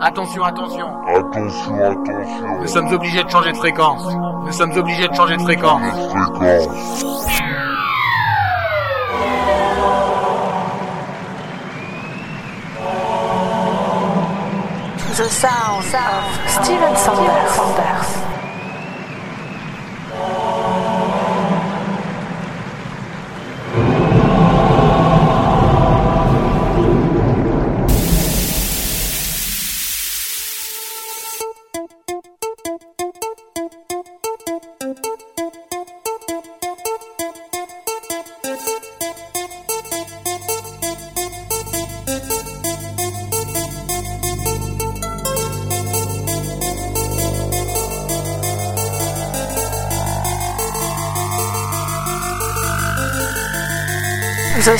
Attention, attention. Attention, attention. Nous sommes obligés de changer de fréquence. Nous sommes obligés de changer de fréquence. Fréquence. The sound of Steven Sanders.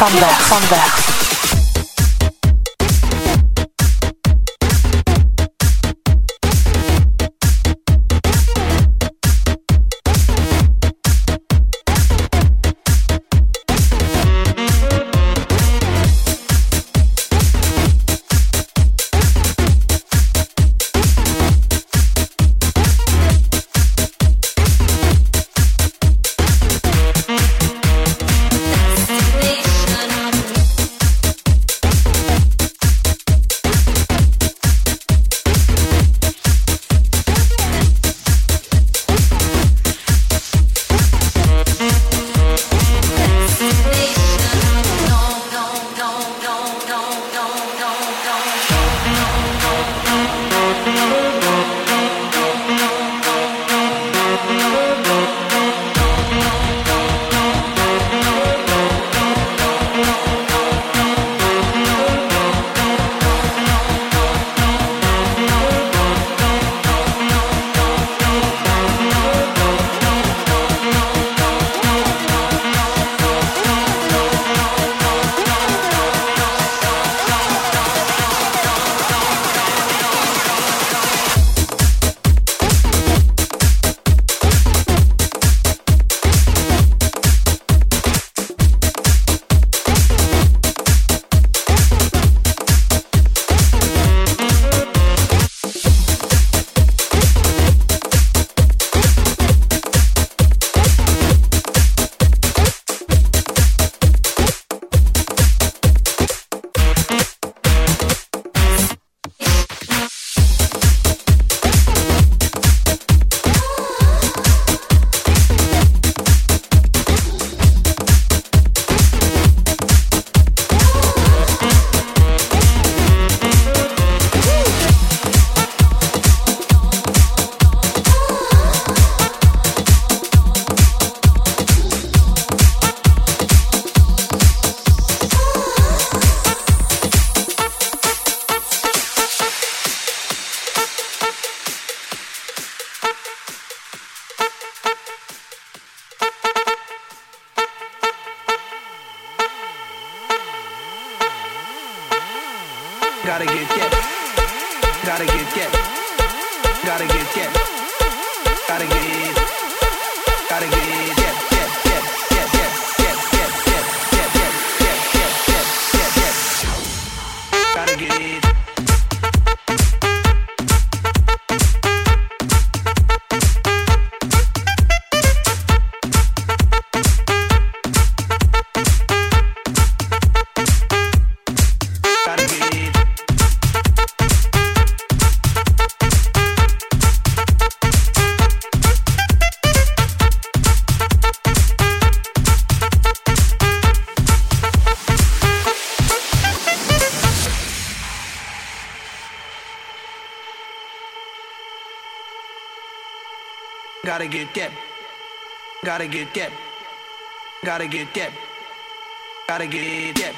Sandberg. sound Gotta get that. Gotta get that. Gotta get that.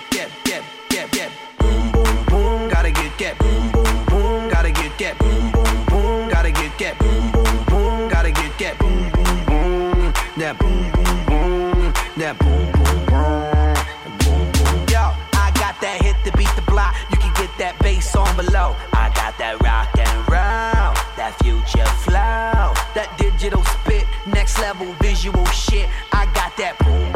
Next level visual shit, I got that boom.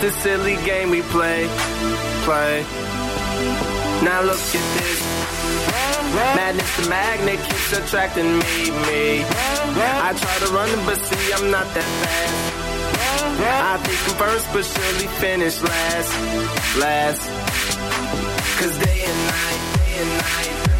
The silly game we play, play. Now look at this. Madness the magnet keeps attracting me, me. I try to run but see I'm not that fast. I think I'm first but surely finish last, last. Cause day and night, day and night,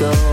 Francisco,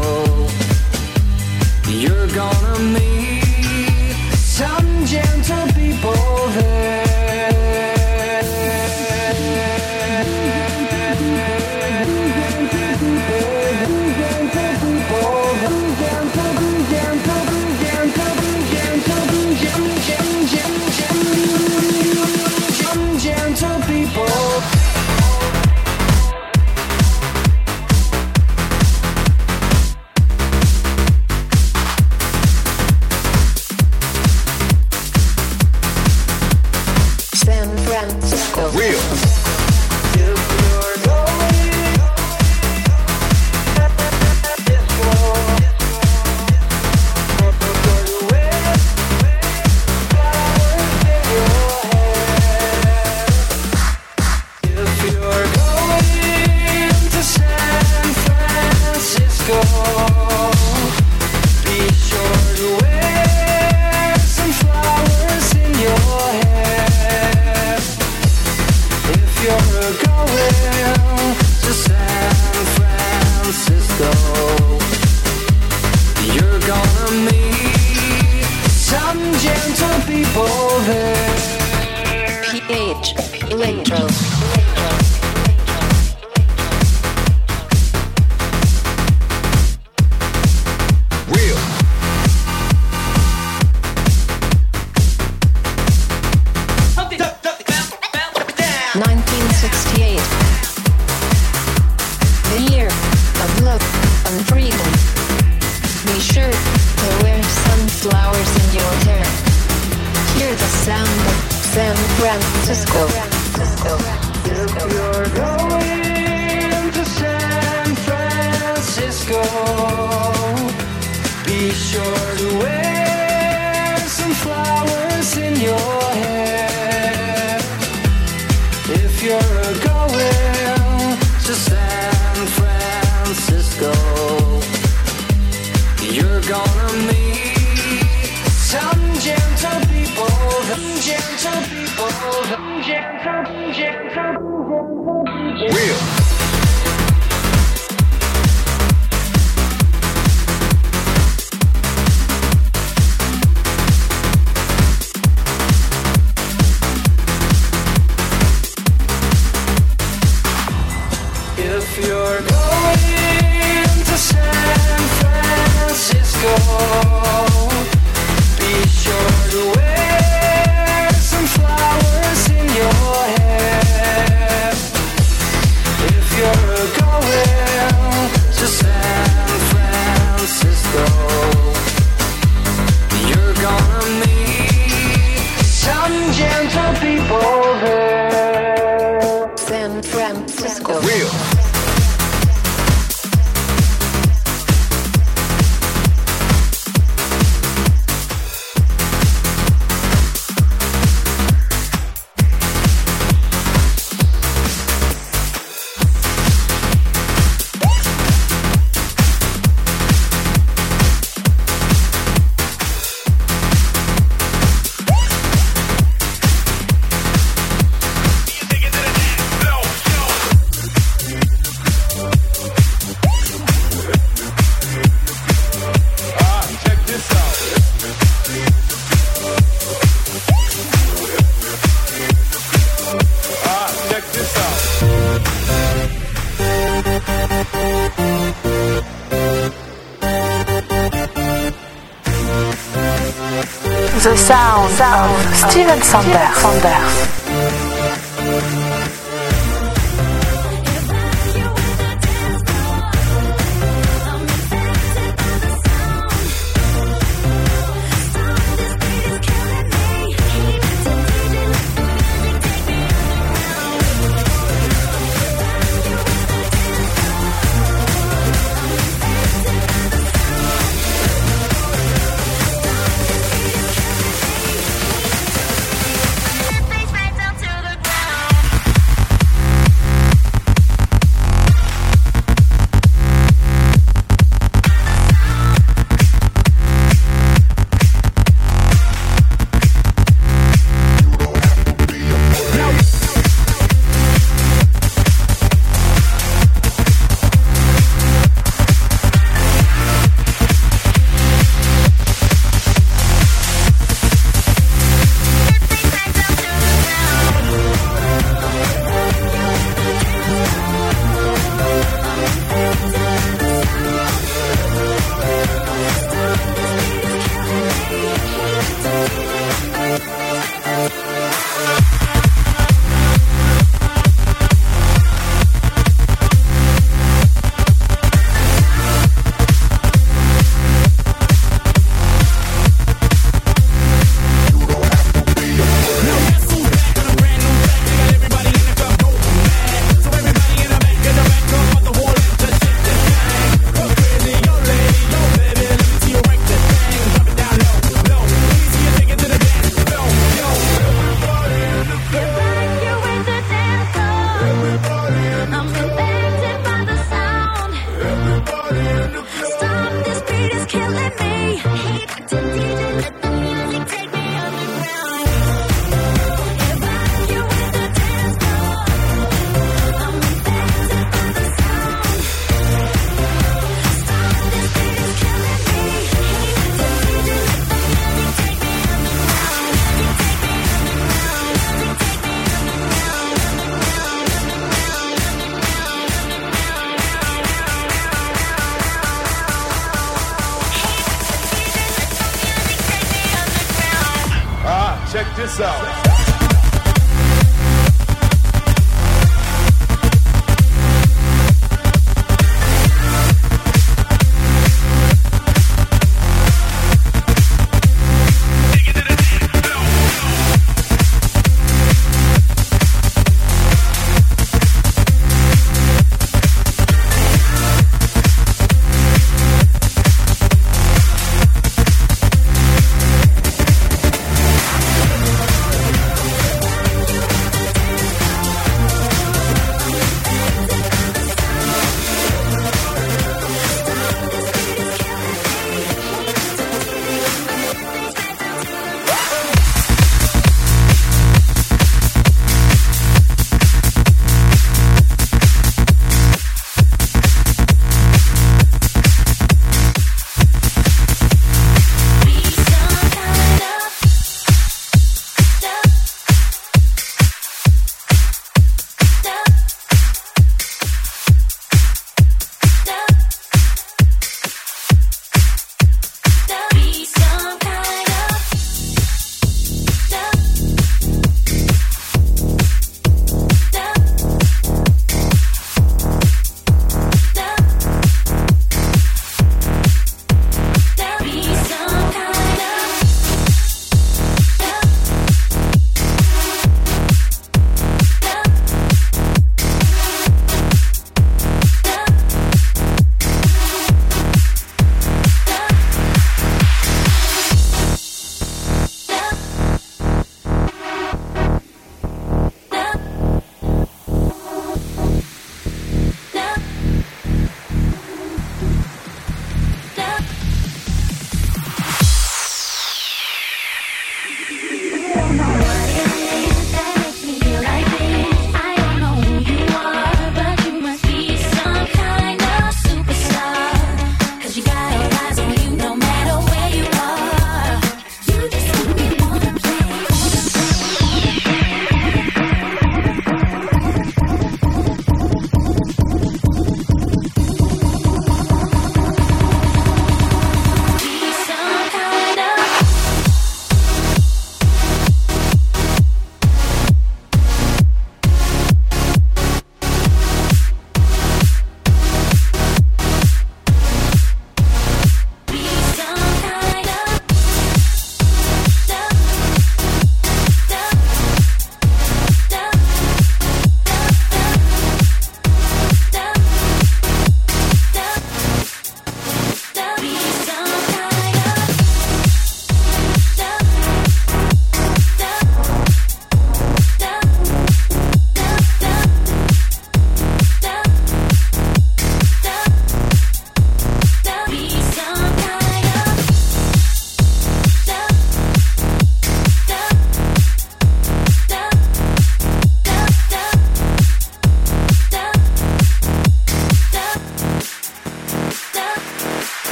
Steven Sanders.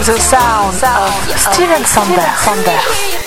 The sound of Steven Sander. Sander.